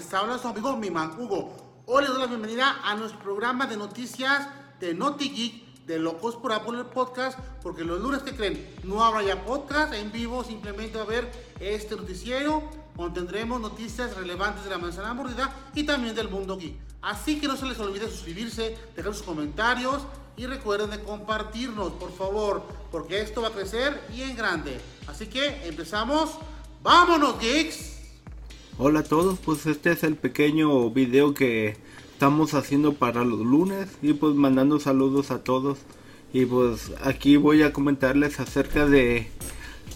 Les habla su amigo Miman Hugo. Hoy les doy la bienvenida a nuestro programa de noticias de NotiGeek de Locos por Apple Podcast, porque los lunes que creen no habrá ya podcast en vivo, simplemente va a haber este noticiero donde tendremos noticias relevantes de la manzana mordida y también del mundo geek. Así que no se les olvide suscribirse, dejar sus comentarios y recuerden de compartirnos, por favor, porque esto va a crecer y en grande. Así que empezamos. ¡Vámonos, geeks! Hola a todos, pues este es el pequeño video que estamos haciendo para los lunes y pues mandando saludos a todos. Y pues aquí voy a comentarles acerca de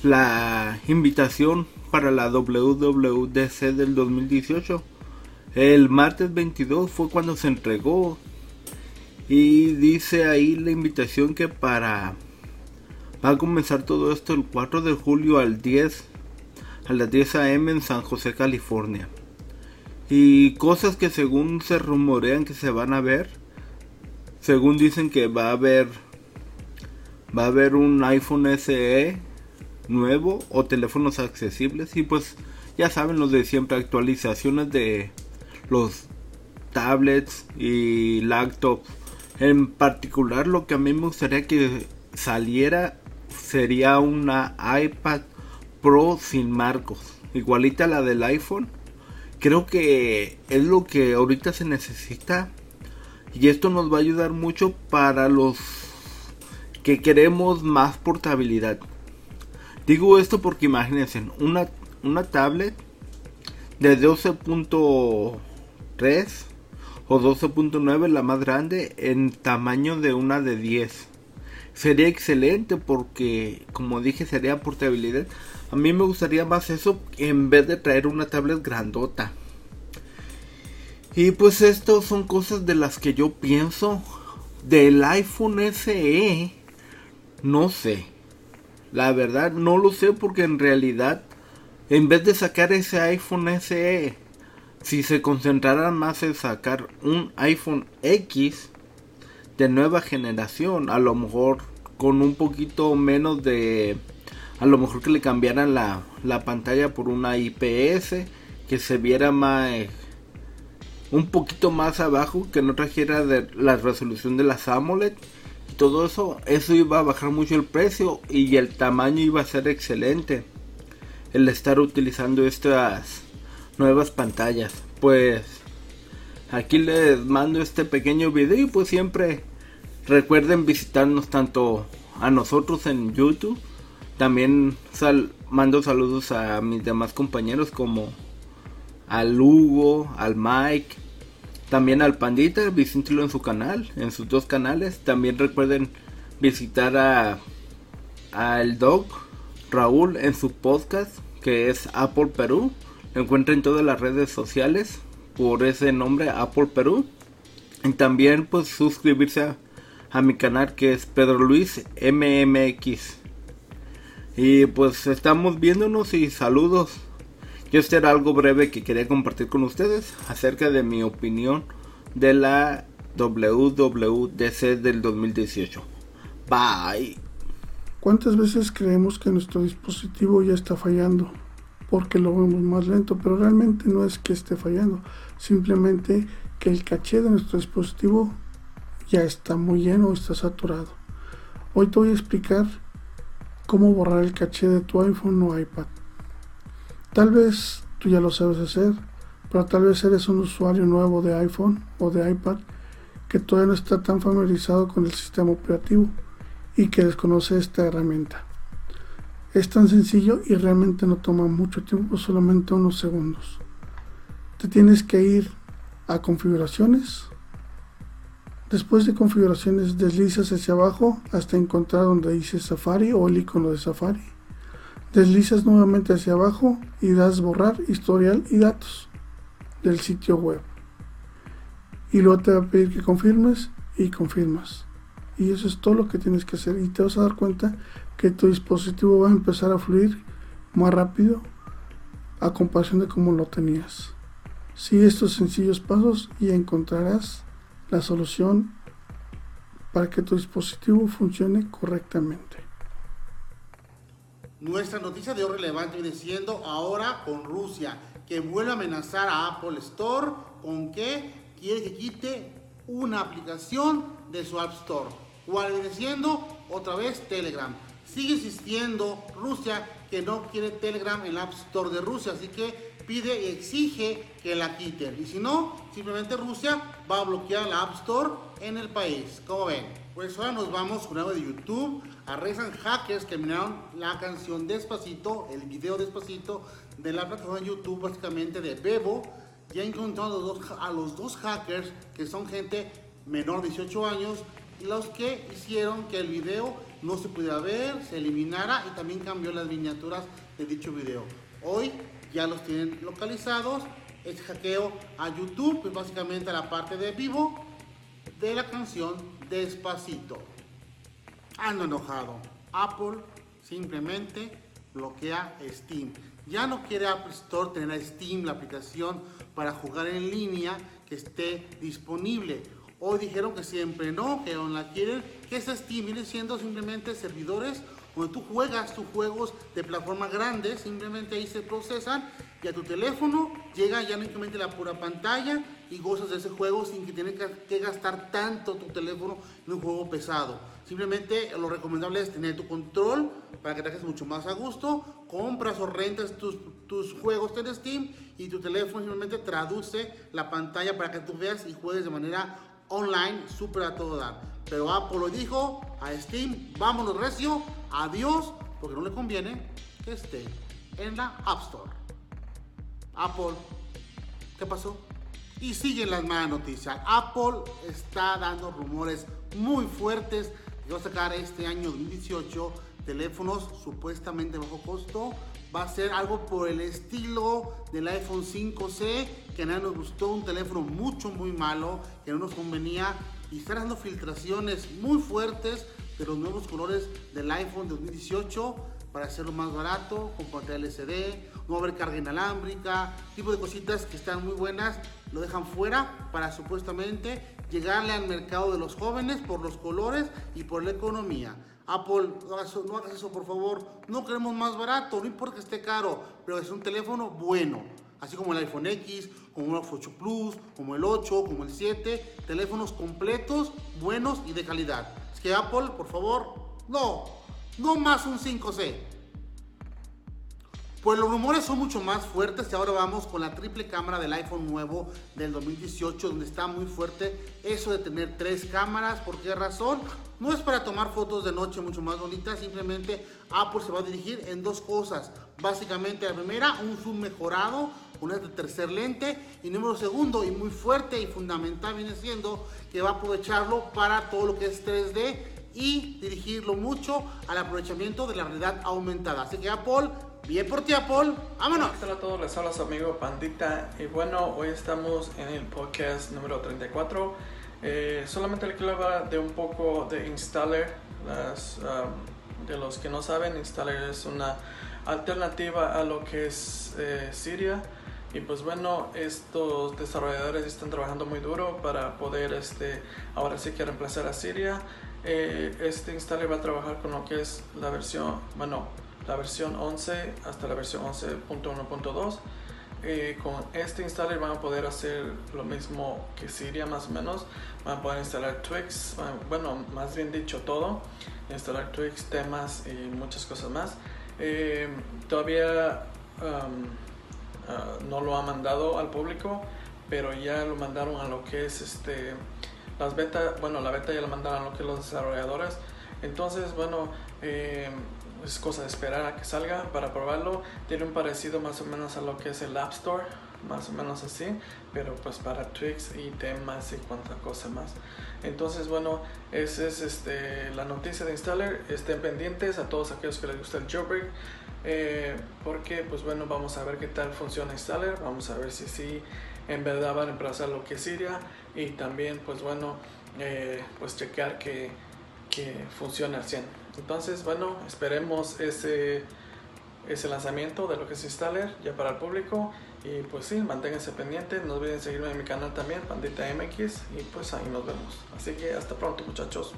la invitación para la WWDC del 2018. El martes 22 fue cuando se entregó y dice ahí la invitación que para va a comenzar todo esto el 4 de julio al 10 a las 10 am en San José, California. Y cosas que según se rumorean que se van a ver, según dicen que va a haber va a haber un iPhone SE nuevo o teléfonos accesibles y pues ya saben los de siempre actualizaciones de los tablets y laptops en particular lo que a mí me gustaría que saliera sería una iPad Pro sin marcos, igualita a la del iPhone. Creo que es lo que ahorita se necesita y esto nos va a ayudar mucho para los que queremos más portabilidad. Digo esto porque imagínense, una, una tablet de 12.3 o 12.9 la más grande en tamaño de una de 10 sería excelente porque como dije sería portabilidad. A mí me gustaría más eso en vez de traer una tablet grandota. Y pues esto son cosas de las que yo pienso. Del iPhone SE no sé. La verdad no lo sé porque en realidad en vez de sacar ese iPhone SE si se concentraran más en sacar un iPhone X de nueva generación, a lo mejor con un poquito menos de, a lo mejor que le cambiaran la, la pantalla por una IPS, que se viera más, un poquito más abajo, que no trajera de la resolución de las AMOLED todo eso, eso iba a bajar mucho el precio y el tamaño iba a ser excelente. El estar utilizando estas nuevas pantallas. Pues aquí les mando este pequeño video y pues siempre recuerden visitarnos tanto a nosotros en YouTube. También mando saludos a mis demás compañeros como al Hugo, al Mike, también al Pandita, visítenlo en su canal, en sus dos canales. También recuerden visitar a al Dog Raúl en su podcast que es Apple Perú. Lo encuentran en todas las redes sociales por ese nombre Apple Perú. Y también pues suscribirse a, mi canal que es Pedro Luis MMX. Y pues estamos viéndonos y saludos. Yo este era algo breve que quería compartir con ustedes acerca de mi opinión de la WWDC del 2018. Bye. ¿Cuántas veces creemos que nuestro dispositivo ya está fallando? Porque lo vemos más lento, pero realmente no es que esté fallando, simplemente que el caché de nuestro dispositivo ya está muy lleno o está saturado. Hoy te voy a explicar cómo borrar el caché de tu iPhone o iPad. Tal vez tú ya lo sabes hacer, pero tal vez eres un usuario nuevo de iPhone o de iPad que todavía no está tan familiarizado con el sistema operativo y que desconoce esta herramienta. Es tan sencillo y realmente no toma mucho tiempo, solamente unos segundos. Te tienes que ir a configuraciones. Después de configuraciones deslizas hacia abajo hasta encontrar donde dice Safari o el icono de Safari. Deslizas nuevamente hacia abajo y das borrar historial y datos del sitio web. Y luego te va a pedir que confirmes y confirmas. Y eso es todo lo que tienes que hacer. Y te vas a dar cuenta que tu dispositivo va a empezar a fluir más rápido a comparación de cómo lo tenías. Sigue estos sencillos pasos y encontrarás la solución para que tu dispositivo funcione correctamente. Nuestra noticia de hoy relevante viene siendo ahora con Rusia, que vuelve a amenazar a Apple Store con que quiere que quite una aplicación de su App Store. ¿Cuál viene? Otra vez Telegram. Sigue insistiendo Rusia que no quiere Telegram en la App Store de Rusia, así que pide y exige que la quiten. Y si no, simplemente Rusia va a bloquear la App Store en el país. ¿Cómo ven? Pues ahora nos vamos con algo de YouTube. Arrestan hackers que miraron la canción Despacito, el video Despacito de la plataforma de YouTube, básicamente de Bebo. Ya encontraron a los, dos, a los dos hackers que son gente menor de 18 años los que hicieron que el video no se pudiera ver, se eliminara y también cambió las miniaturas de dicho video. Hoy ya los tienen localizados. Es hackeo a YouTube, pues básicamente a la parte de vivo de la canción Despacito. Ando enojado. Apple simplemente bloquea Steam. Ya no quiere Apple Store tener Steam, la aplicación para jugar en línea que esté disponible. Hoy dijeron que siempre no, que la quieren, que es Steam viene siendo simplemente servidores donde tú juegas tus juegos de plataforma grande, simplemente ahí se procesan y a tu teléfono llega ya únicamente la pura pantalla y gozas de ese juego sin que tengas que gastar tanto tu teléfono en un juego pesado. Simplemente lo recomendable es tener tu control para que te hagas mucho más a gusto, compras o rentas tus juegos en Steam y tu teléfono simplemente traduce la pantalla para que tú veas y juegues de manera online súper a todo dar. Pero Apple dijo a Steam, vámonos recio, adiós, porque no le conviene que esté en la App Store. Apple, ¿qué pasó? Y siguen las malas noticias. Apple está dando rumores muy fuertes que va a sacar este año 2018 teléfonos supuestamente bajo costo. Va a ser algo por el estilo del iPhone 5C, que a nadie nos gustó, un teléfono mucho, muy malo, que no nos convenía. Y está dando filtraciones muy fuertes de los nuevos colores del iPhone 2018 para hacerlo más barato, con pantalla LCD, no va haber carga inalámbrica, tipo de cositas que están muy buenas, lo dejan fuera para supuestamente llegarle al mercado de los jóvenes por los colores y por la economía. Apple, no hagas, no hagas eso por favor, no queremos más barato, no importa que esté caro, pero es un teléfono bueno así como el iPhone X, como el 8 Plus, como el 8, como el 7, teléfonos completos, buenos y de calidad. Es que Apple, por favor, no, no más un 5C. Pues los rumores son mucho más fuertes y ahora vamos con la triple cámara del iPhone nuevo del 2018 donde está muy fuerte eso de tener tres cámaras. ¿Por qué razón? No es para tomar fotos de noche mucho más bonitas, simplemente Apple se va a dirigir en dos cosas. Básicamente la primera, un zoom mejorado, una de tercer lente y número segundo y muy fuerte y fundamental viene siendo que va a aprovecharlo para todo lo que es 3D y dirigirlo mucho al aprovechamiento de la realidad aumentada. Así que Apple Bien por ti, Apple. Vámonos. Hola a todos, les habla su amigo Pandita. Y bueno, hoy estamos en el podcast número 34. Eh, solamente le quiero hablar de un poco de Installer. Las, um, de los que no saben, Installer es una alternativa a lo que es eh, Siria. Y pues bueno, estos desarrolladores están trabajando muy duro para poder este, ahora sí que reemplazar a Siria. Eh, este installer va a trabajar con lo que es la versión, bueno, la versión 11 hasta la versión 11.1.2. Eh, con este installer van a poder hacer lo mismo que Siria más o menos. Van a poder instalar Twix, bueno, más bien dicho todo. Instalar Twix, temas y muchas cosas más. Eh, todavía um, uh, no lo ha mandado al público, pero ya lo mandaron a lo que es este las betas, bueno, la beta ya la mandaron a lo que es los desarrolladores. Entonces, bueno, eh, es cosa de esperar a que salga para probarlo. Tiene un parecido más o menos a lo que es el App Store, más o menos así, pero pues para Twix y temas y cuánta cosa más. Entonces, bueno, esa es este, la noticia de Installer. Estén pendientes a todos aquellos que les gusta el jailbreak. Eh, porque, pues bueno, vamos a ver qué tal funciona Installer. Vamos a ver si sí en verdad van a reemplazar lo que es Siria. Y también, pues bueno, eh, pues chequear que, que funcione al 100. Entonces, bueno, esperemos ese, ese lanzamiento de lo que es Installer ya para el público. Y pues sí, manténganse pendientes. No olviden seguirme en mi canal también, Pandita MX. Y pues ahí nos vemos. Así que hasta pronto, muchachos.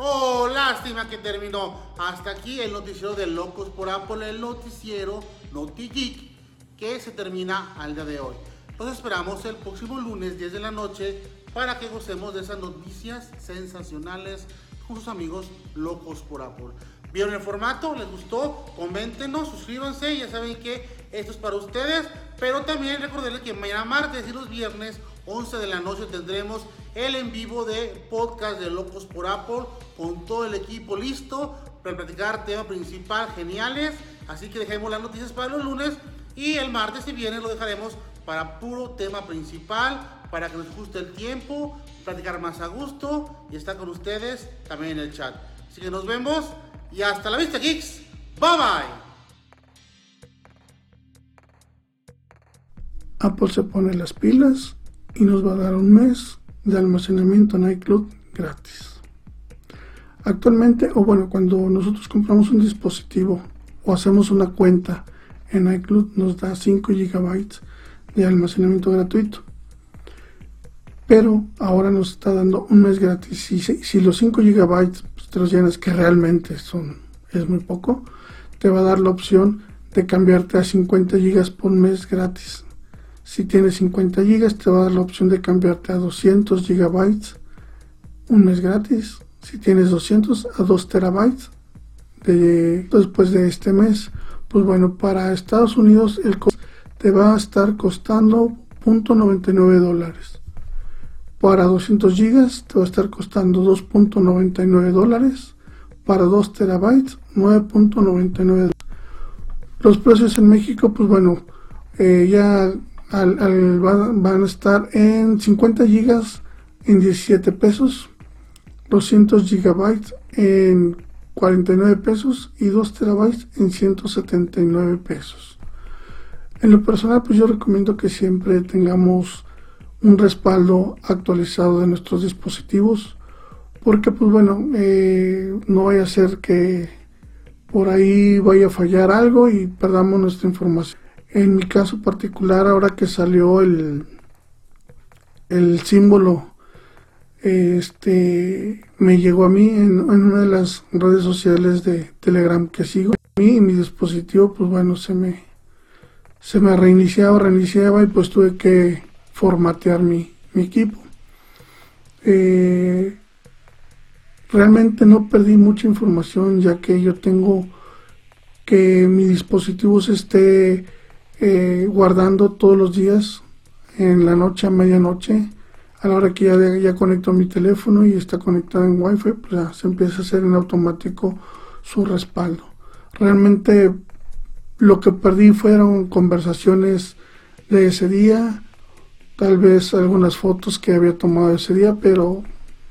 Oh, lástima que terminó. Hasta aquí el noticiero de Locos por Apple, el noticiero NotiGeek. que se termina al día de hoy. Los esperamos el próximo lunes 10 de la noche para que gocemos de esas noticias sensacionales con sus amigos locos por Apple. ¿Vieron el formato? ¿Les gustó? Coméntenos, suscríbanse, ya saben que esto es para ustedes, pero también recordarles que mañana martes y los viernes 11 de la noche tendremos el en vivo de podcast de Locos por Apple con todo el equipo listo para platicar tema principal geniales, así que dejemos las noticias para los lunes y el martes y viernes lo dejaremos para puro tema principal, para que nos guste el tiempo, platicar más a gusto y estar con ustedes también en el chat. Así que nos vemos y hasta la vista, geeks. Bye bye. Apple se pone las pilas y nos va a dar un mes de almacenamiento en iCloud gratis. Actualmente, o bueno, cuando nosotros compramos un dispositivo o hacemos una cuenta en iCloud, nos da 5 GB de almacenamiento gratuito. Pero ahora nos está dando un mes gratis. Si, si los 5 GB pues, te los llenas, que realmente son, es muy poco, te va a dar la opción de cambiarte a 50 GB por mes gratis. Si tienes 50 GB, te va a dar la opción de cambiarte a 200 GB un mes gratis. Si tienes 200 a 2 terabytes de, después de este mes, pues bueno, para Estados Unidos el te va a estar costando .99 dólares. Para 200 GB te va a estar costando 2.99 dólares. Para 2 terabytes 9.99 Los precios en México, pues bueno, eh, ya van, a estar en 50 GB en 17 pesos, 200 GB en 49 pesos y 2 terabytes en 179 pesos. En lo personal, pues yo recomiendo que siempre tengamos un respaldo actualizado de nuestros dispositivos, porque pues bueno, eh, no vaya a ser que por ahí vaya a fallar algo y perdamos nuestra información. En mi caso particular, ahora que salió el, el símbolo, este me llegó a mí en, una de las redes sociales de Telegram que sigo. Y mi dispositivo, pues bueno, se me, se me reiniciaba, reiniciaba y pues tuve que formatear mi, mi equipo. Eh, realmente no perdí mucha información ya que yo tengo que mi dispositivo se esté eh, guardando todos los días en la noche a medianoche a la hora que ya, ya conecto mi teléfono y está conectado en wifi pues ya se empieza a hacer en automático su respaldo. Realmente lo que perdí fueron conversaciones de ese día tal vez algunas fotos que había tomado ese día pero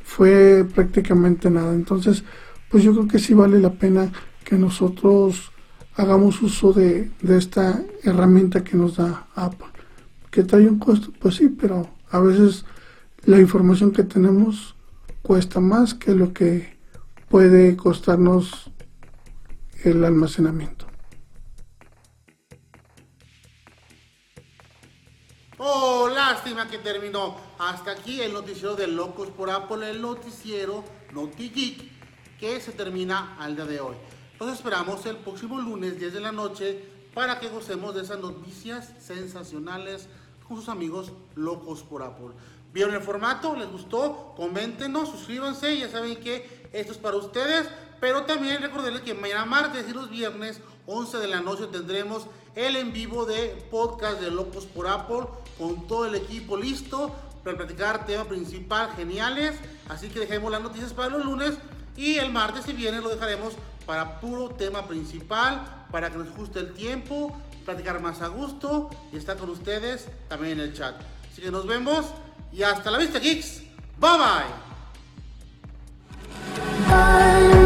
fue prácticamente nada. Entonces pues yo creo que sí vale la pena que nosotros hagamos uso de, esta herramienta que nos da Apple. ¿Que trae un costo? Pues sí, pero a veces la información que tenemos cuesta más que lo que puede costarnos el almacenamiento. Oh, lástima que terminó. Hasta aquí el noticiero de Locos por Apple, el noticiero NotiGeek, que se termina al día de hoy. Los esperamos el próximo lunes 10 de la noche para que gocemos de esas noticias sensacionales con sus amigos locos por Apple. ¿Vieron el formato? ¿Les gustó? Coméntenos, suscríbanse, ya saben que esto es para ustedes, pero también recordarles que mañana martes y los viernes 11 de la noche tendremos el en vivo de podcast de Locos por Apple con todo el equipo listo para platicar tema principal geniales, así que dejemos las noticias para los lunes y el martes y viernes lo dejaremos para puro tema principal, para que nos guste el tiempo, platicar más a gusto y estar con ustedes también en el chat. Así que nos vemos y hasta la vista, geeks. Bye bye.